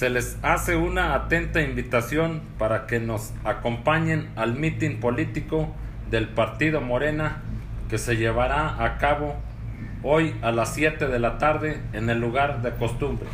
se les hace una atenta invitación para que nos acompañen al mitin político del partido Morena que se llevará a cabo hoy a las 7 de la tarde en el lugar de costumbre.